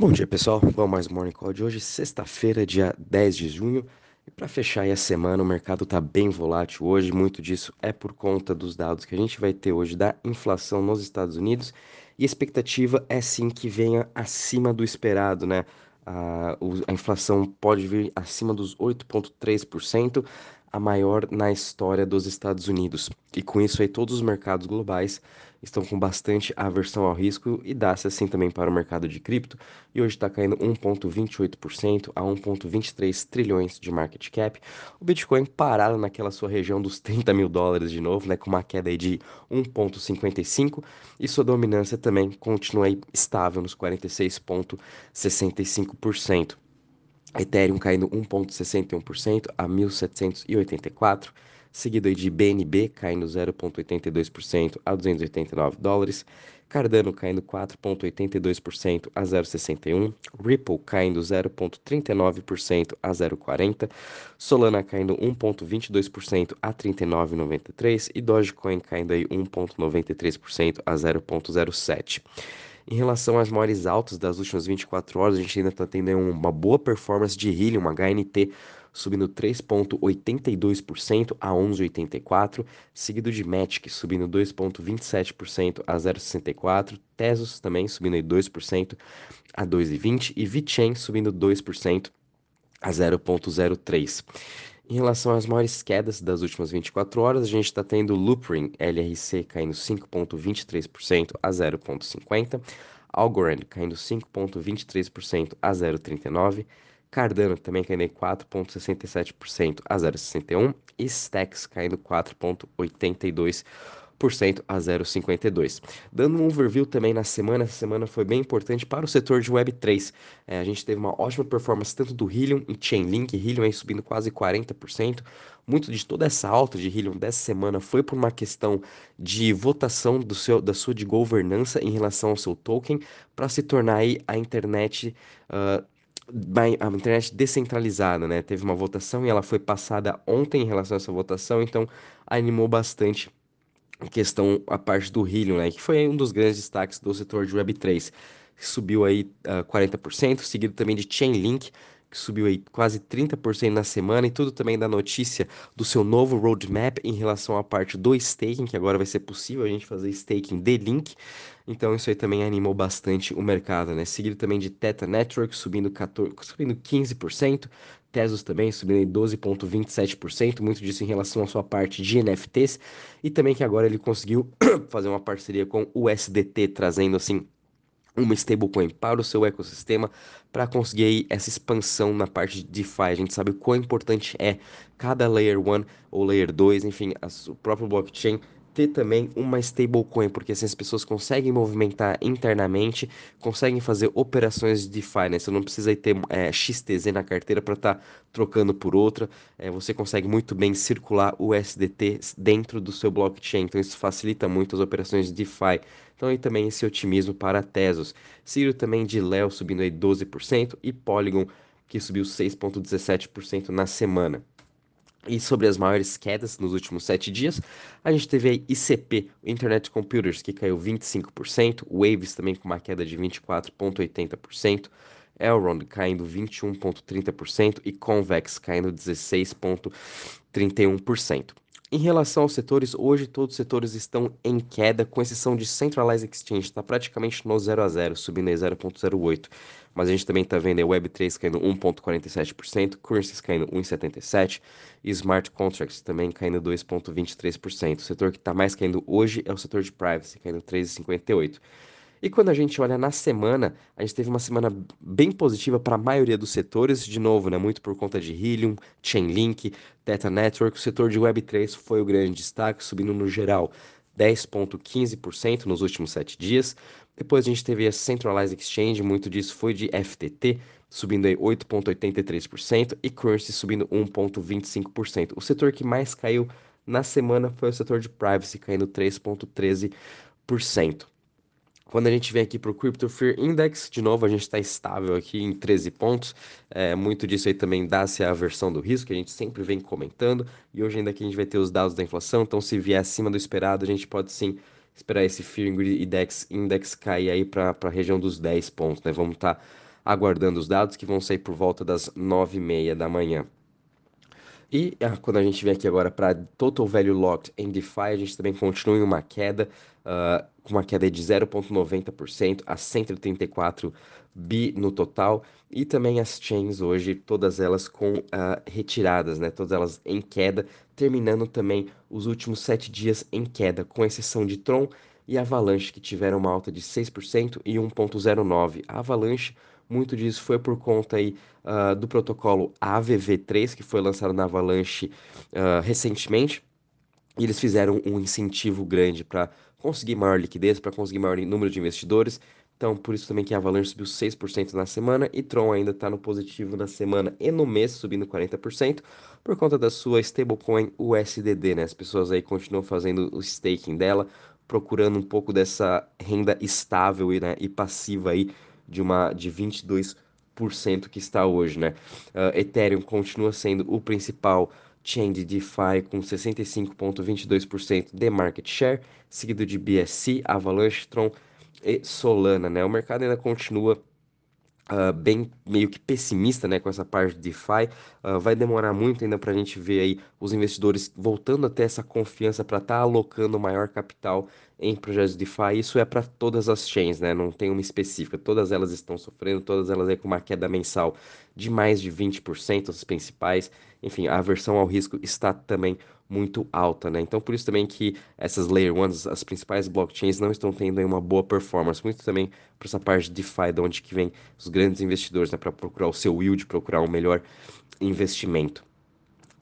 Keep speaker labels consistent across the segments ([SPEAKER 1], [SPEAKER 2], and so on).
[SPEAKER 1] Bom dia, pessoal. Vamos mais um Morning Call de hoje, sexta-feira, dia 10 de junho. E para fechar aí a semana, o mercado está bem volátil hoje. Muito disso é por conta dos dados que a gente vai ter hoje da inflação nos Estados Unidos. E a expectativa é sim que venha acima do esperado, né? A, a inflação pode vir acima dos 8,3%, a maior na história dos Estados Unidos. E com isso aí, todos os mercados globais estão com bastante aversão ao risco e dá-se assim também para o mercado de cripto. E hoje está caindo 1,28% a 1,23 trilhões de market cap. O Bitcoin parado naquela sua região dos 30 mil dólares de novo, né, com uma queda de 1,55 e sua dominância também continua estável nos 46,65%. Ethereum caindo 1,61% a 1.784, seguido de BNB caindo 0,82% a 289 dólares, Cardano caindo 4,82% a 0,61, Ripple caindo 0,39% a 0,40, Solana caindo 1,22% a 39,93 e Dogecoin caindo aí 1,93% a 0,07. Em relação às maiores altas das últimas 24 horas, a gente ainda está tendo uma boa performance de Helium, HNT, subindo 3,82% a 11,84%, seguido de Matic subindo 2,27% a 0,64%, Tesos também subindo 2% a 2,20% e VeChain subindo 2% a 0,03%. Em relação às maiores quedas das últimas 24 horas, a gente está tendo Loopring LRC caindo 5,23% a 0,50%, Algorand caindo 5,23% a 0,39%, Cardano também caindo 4,67% a 0,61% e Stacks caindo 4,82% a 0,52. Dando um overview também na semana, essa semana foi bem importante para o setor de Web3. É, a gente teve uma ótima performance tanto do Helium e Chainlink, Helium aí subindo quase 40%. Muito de toda essa alta de Helium dessa semana foi por uma questão de votação do seu, da sua de governança em relação ao seu token para se tornar aí a internet uh, a internet descentralizada, né? Teve uma votação e ela foi passada ontem em relação a essa votação, então animou bastante questão a parte do Helium, né, que foi um dos grandes destaques do setor de Web3, que subiu aí uh, ah, 40%, seguido também de Chainlink, que subiu aí quase 30% na semana, e tudo também da notícia do seu novo roadmap em relação à parte do staking, que agora vai ser possível a gente fazer staking de Link, então isso aí também animou bastante o mercado, né? Seguido também de Teta Network subindo, 14, subindo 15%, Tesos também subindo em 12,27%, muito disso em relação à sua parte de NFTs, e também que agora ele conseguiu fazer uma parceria com o SDT, trazendo assim uma stablecoin para o seu ecossistema para conseguir aí essa expansão na parte de DeFi. A gente sabe o quão importante é cada Layer 1 ou Layer 2, enfim, o próprio blockchain ter também uma stablecoin, porque assim as pessoas conseguem movimentar internamente, conseguem fazer operações de né? Você não precisa ter é, XTZ na carteira para estar tá trocando por outra, é, você consegue muito bem circular o USDT dentro do seu blockchain, então isso facilita muito as operações de DeFi. Então aí também esse otimismo para Tesos. Ciro também de Leo subindo aí 12% e Polygon que subiu 6,17% na semana. E sobre as maiores quedas nos últimos sete dias, a gente teve ICP, Internet Computers, que caiu 25%, Waves também com uma queda de 24,80%, Elrond caindo 21,30% e Convex caindo 16,31%. Em relação aos setores, hoje todos os setores estão em queda, com exceção de Centralized Exchange, está praticamente no 0 a 0, subindo em 0,08. Mas a gente também está vendo a Web3 caindo 1,47%, Currencies caindo 1,77% e Smart Contracts também caindo 2,23%. O setor que está mais caindo hoje é o setor de Privacy, caindo 3,58%. E quando a gente olha na semana, a gente teve uma semana bem positiva para a maioria dos setores, de novo, né, muito por conta de Helium, Chainlink, Theta Network. O setor de Web3 foi o grande destaque, subindo no geral 10,15% nos últimos sete dias. Depois a gente teve a Centralized Exchange, muito disso foi de FTT, subindo aí 8,83% e Currency subindo 1,25%. O setor que mais caiu na semana foi o setor de Privacy, caindo 3,13%. Quando a gente vem aqui para o Crypto Fear Index, de novo a gente está estável aqui em 13 pontos. É, muito disso aí também dá-se a versão do risco, que a gente sempre vem comentando. E hoje ainda aqui a gente vai ter os dados da inflação, então se vier acima do esperado, a gente pode sim esperar esse Fear Index, Index cair aí para a região dos 10 pontos, né? Vamos estar tá aguardando os dados que vão sair por volta das 9h30 da manhã. E ah, quando a gente vem aqui agora para Total Value Locked em DeFi, a gente também continua em uma queda, uh, com uma queda de 0,90% a 134 bi no total. E também as chains hoje, todas elas com uh, retiradas, né? Todas elas em queda, terminando também os últimos sete dias em queda, com exceção de Tron e Avalanche, que tiveram uma alta de 6% e 1,09%. A Avalanche muito disso foi por conta aí, uh, do protocolo AVV3, que foi lançado na Avalanche uh, recentemente. E eles fizeram um incentivo grande para conseguir maior liquidez, para conseguir maior número de investidores. Então, por isso também que a Avalanche subiu 6% na semana e Tron ainda está no positivo na semana e no mês, subindo 40%, por conta da sua stablecoin USDD, né? As pessoas aí continuam fazendo o staking dela, procurando um pouco dessa renda estável né, e passiva aí de uma de 22% que está hoje, né? Uh, Ethereum continua sendo o principal chain de DeFi com 65,22% de market share, seguido de BSC, Avalanche, Tron e Solana, né? O mercado ainda continua Uh, bem meio que pessimista né, com essa parte de DeFi. Uh, vai demorar muito ainda para a gente ver aí os investidores voltando a ter essa confiança para estar tá alocando maior capital em projetos de DeFi. Isso é para todas as chains, né? não tem uma específica. Todas elas estão sofrendo, todas elas aí com uma queda mensal de mais de 20%, as principais. Enfim, a aversão ao risco está também muito alta, né? Então, por isso também que essas Layer 1, as principais blockchains, não estão tendo uma boa performance. Muito também por essa parte de DeFi, de onde que vem os grandes investidores, né? Para procurar o seu yield, procurar um melhor investimento.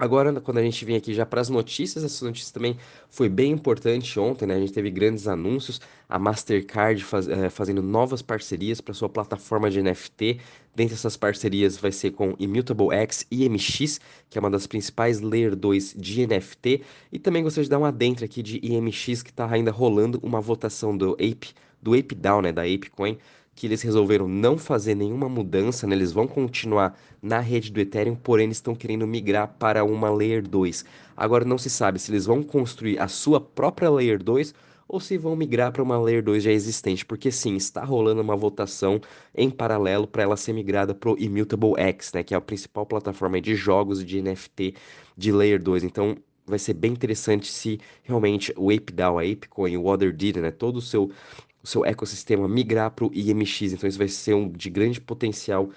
[SPEAKER 1] Agora, quando a gente vem aqui já para as notícias, essa notícia também foi bem importante ontem, né? A gente teve grandes anúncios, a Mastercard faz, é, fazendo novas parcerias para sua plataforma de NFT. Dentre essas parcerias vai ser com Immutable X e MX, que é uma das principais Layer 2 de NFT. E também gostaria de dar uma dentro aqui de IMX, que está ainda rolando uma votação do Ape, do Ape Down, né? Da ApeCoin que eles resolveram não fazer nenhuma mudança, né? Eles vão continuar na rede do Ethereum, porém estão querendo migrar para uma Layer 2. Agora não se sabe se eles vão construir a sua própria Layer 2 ou se vão migrar para uma Layer 2 já existente, porque sim, está rolando uma votação em paralelo para ela ser migrada para o Immutable X, né, que é a principal plataforma de jogos de NFT de Layer 2. Então, vai ser bem interessante se realmente o ApeDAO, a ApeCoin, o OtherDid, né, todo o seu o seu ecossistema migrar para o IMX. Então isso vai ser um de grande potencial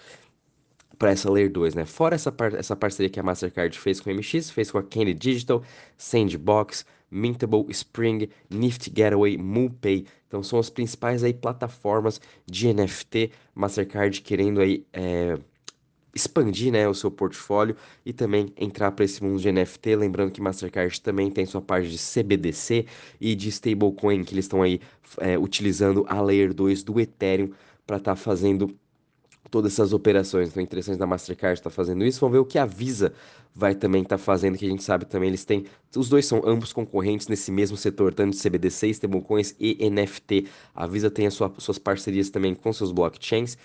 [SPEAKER 1] para essa Layer 2, né? Fora essa, par essa parceria que a Mastercard fez com o MX, fez com a Candy Digital, Sandbox, Mintable, Spring, Nifty Getaway, MooPay. Então são as principais aí plataformas de NFT, Mastercard querendo aí é, expandir né, o seu portfólio e também entrar para esse mundo de NFT. Lembrando que Mastercard também tem sua parte de CBDC e de stablecoin, que eles estão aí é, utilizando a Layer 2 do Ethereum para estar tá fazendo todas essas operações. Então, é interessante da Mastercard estar tá fazendo isso. Vamos ver o que a Visa vai também estar tá fazendo, que a gente sabe também, eles têm, os dois são ambos concorrentes nesse mesmo setor, tanto de CBDC, stablecoins e NFT. A Visa tem as sua, suas parcerias também com seus blockchains uh,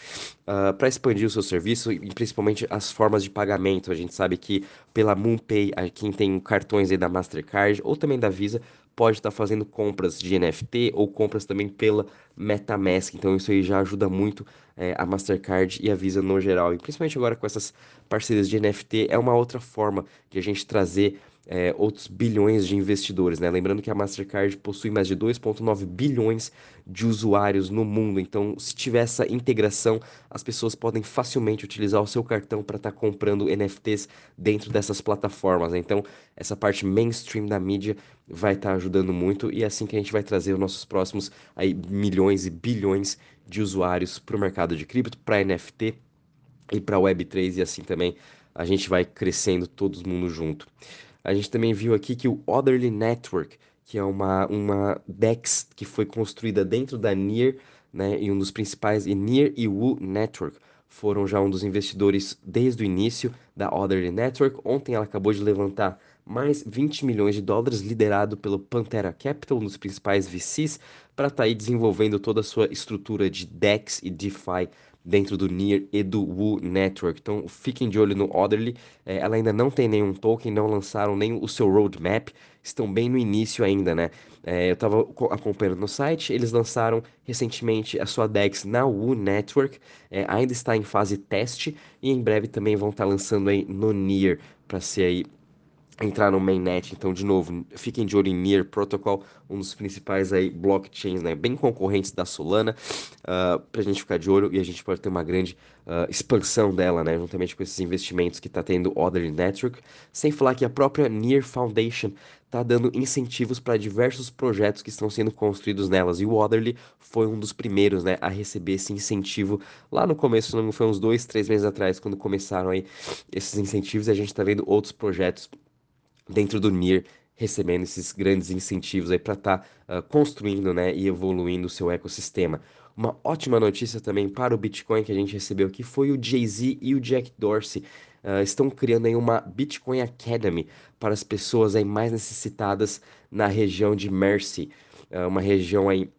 [SPEAKER 1] ah, para expandir o seu serviço e principalmente as formas de pagamento. A gente sabe que pela MoonPay, quem tem cartões aí da Mastercard ou também da Visa, pode estar fazendo compras de NFT ou compras também pela MetaMask. Então isso aí já ajuda muito é, a Mastercard e a Visa no geral. E principalmente agora com essas parcerias de NFT, é uma outra forma de a gente trazer é, outros bilhões de investidores, né? Lembrando que a Mastercard possui mais de 2,9 bilhões de usuários no mundo. Então, se tiver essa integração, as pessoas podem facilmente utilizar o seu cartão para estar tá comprando NFTs dentro dessas plataformas. Então, essa parte mainstream da mídia vai estar tá ajudando muito e é assim que a gente vai trazer os nossos próximos aí, milhões e bilhões de usuários para o mercado de cripto, para NFT e para Web3 e assim também a gente vai crescendo todo mundo junto. A gente também viu aqui que o Otherly Network, que é uma, uma DEX que foi construída dentro da NIR, né, e um dos principais, e NIR e Wu Network, foram já um dos investidores desde o início da Otherly Network. Ontem ela acabou de levantar mais 20 milhões de dólares, liderado pelo Pantera Capital, um dos principais VCs, para estar tá aí desenvolvendo toda a sua estrutura de DEX e DeFi dentro do NIR e do Woo Network. Então fiquem de olho no Orderly. É, ela ainda não tem nenhum token, não lançaram nem o seu roadmap, estão bem no início ainda, né? É, eu estava acompanhando no site, eles lançaram recentemente a sua DEX na Woo Network, é, ainda está em fase teste e em breve também vão estar tá lançando aí no NIR para ser aí entrar no mainnet. Então, de novo, fiquem de olho em Near Protocol, um dos principais aí blockchains, né, bem concorrentes da Solana, uh, ah, para a gente ficar de olho e a gente pode ter uma grande uh, expansão dela, né, juntamente com esses investimentos que está tendo Other Network. Sem falar que a própria Near Foundation está dando incentivos para diversos projetos que estão sendo construídos nelas. E o Otherly foi um dos primeiros né, a receber esse incentivo lá no começo, não foi uns dois, três meses atrás, quando começaram aí esses incentivos. E a gente está vendo outros projetos dentro do NIR recebendo esses grandes incentivos aí para estar tá, uh, construindo né, e evoluindo o seu ecossistema. Uma ótima notícia também para o Bitcoin que a gente recebeu aqui foi o Jay-Z e o Jack Dorsey. Uh, estão criando aí uma Bitcoin Academy para as pessoas aí mais necessitadas na região de Mercy, uh, uma região aí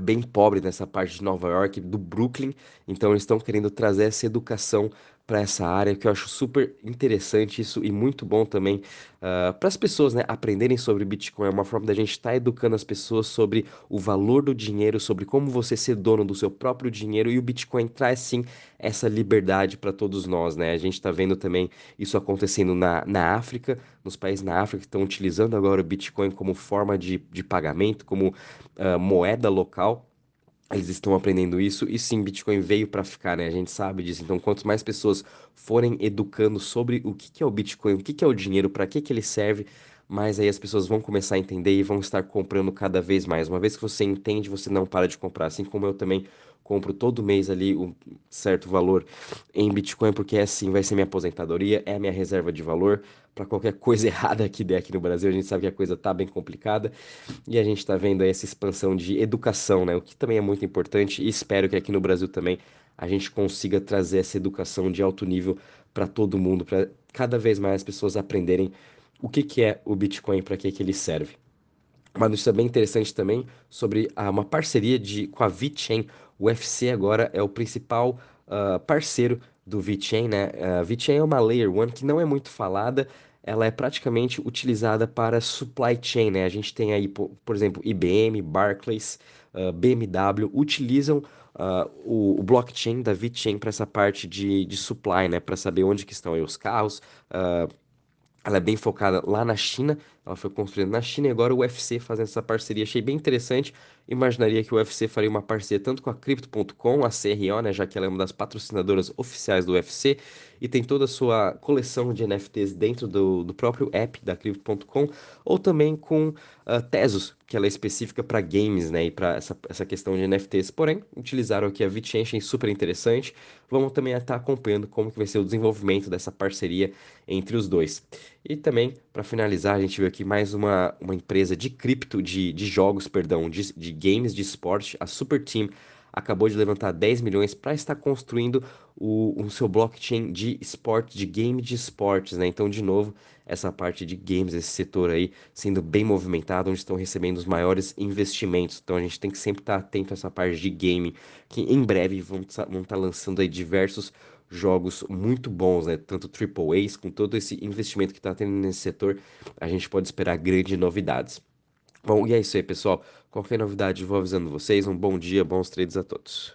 [SPEAKER 1] bem pobre nessa parte de Nova York, do Brooklyn. Então eles estão querendo trazer essa educação para essa área, que eu acho super interessante isso e muito bom também uh, para as pessoas né, aprenderem sobre Bitcoin. É uma forma da gente estar tá educando as pessoas sobre o valor do dinheiro, sobre como você ser dono do seu próprio dinheiro e o Bitcoin traz sim essa liberdade para todos nós. Né? A gente está vendo também isso acontecendo na, na África, nos países na África que estão utilizando agora o Bitcoin como forma de, de pagamento, como uh, moeda local. Eles estão aprendendo isso e sim, Bitcoin veio para ficar, né? A gente sabe disso. Então, quanto mais pessoas forem educando sobre o que, que é o Bitcoin, o que, que é o dinheiro, para que, que ele serve, mais aí as pessoas vão começar a entender e vão estar comprando cada vez mais. Uma vez que você entende, você não para de comprar. Assim como eu também compro todo mês ali um certo valor em Bitcoin, porque é assim, vai ser minha aposentadoria, é a minha reserva de valor para qualquer coisa errada que der aqui no Brasil. A gente sabe que a coisa tá bem complicada e a gente está vendo essa expansão de educação, né? O que também é muito importante e espero que aqui no Brasil também a gente consiga trazer essa educação de alto nível para todo mundo, para cada vez mais as pessoas aprenderem o que, que é o Bitcoin, para que, que ele serve. Uma notícia bem interessante também sobre ah, uma parceria de, com a VeChain. O UFC agora é o principal uh, parceiro do VeChain, né? A VeChain é uma Layer 1 que não é muito falada, ela é praticamente utilizada para supply chain, né? A gente tem aí, por, por exemplo, IBM, Barclays, uh, BMW, utilizam uh, o, o, blockchain da VeChain para essa parte de, de supply, né? Para saber onde que estão os carros, uh, ela é bem focada lá na China, ela foi construída na China e agora o UFC fazendo essa parceria. Achei bem interessante. Imaginaria que o UFC faria uma parceria tanto com a Crypto.com, a CRO, né, já que ela é uma das patrocinadoras oficiais do UFC e tem toda a sua coleção de NFTs dentro do, do próprio app da Crypto.com, ou também com uh, Tesos, que ela é específica para games, né, e para essa, essa questão de NFTs. Porém, utilizaram aqui a achei super interessante. Vamos também estar acompanhando como que vai ser o desenvolvimento dessa parceria entre os dois. E também, para finalizar, a gente viu aqui mais uma, uma empresa de cripto, de, de jogos, perdão, de, de games de esporte, a Super Team acabou de levantar 10 milhões para estar construindo o, o seu blockchain de esporte, de game de esportes, né? Então, de novo, essa parte de games, esse setor aí sendo bem movimentado, onde estão recebendo os maiores investimentos. Então, a gente tem que sempre estar atento a essa parte de game, que em breve vão estar tá lançando aí diversos jogos muito bons, né? Tanto AAAs, com todo esse investimento que está tendo nesse setor, a gente pode esperar grandes novidades. Bom, e é isso aí, pessoal. Qualquer novidade, vou avisando vocês. Um bom dia, bons trades a todos.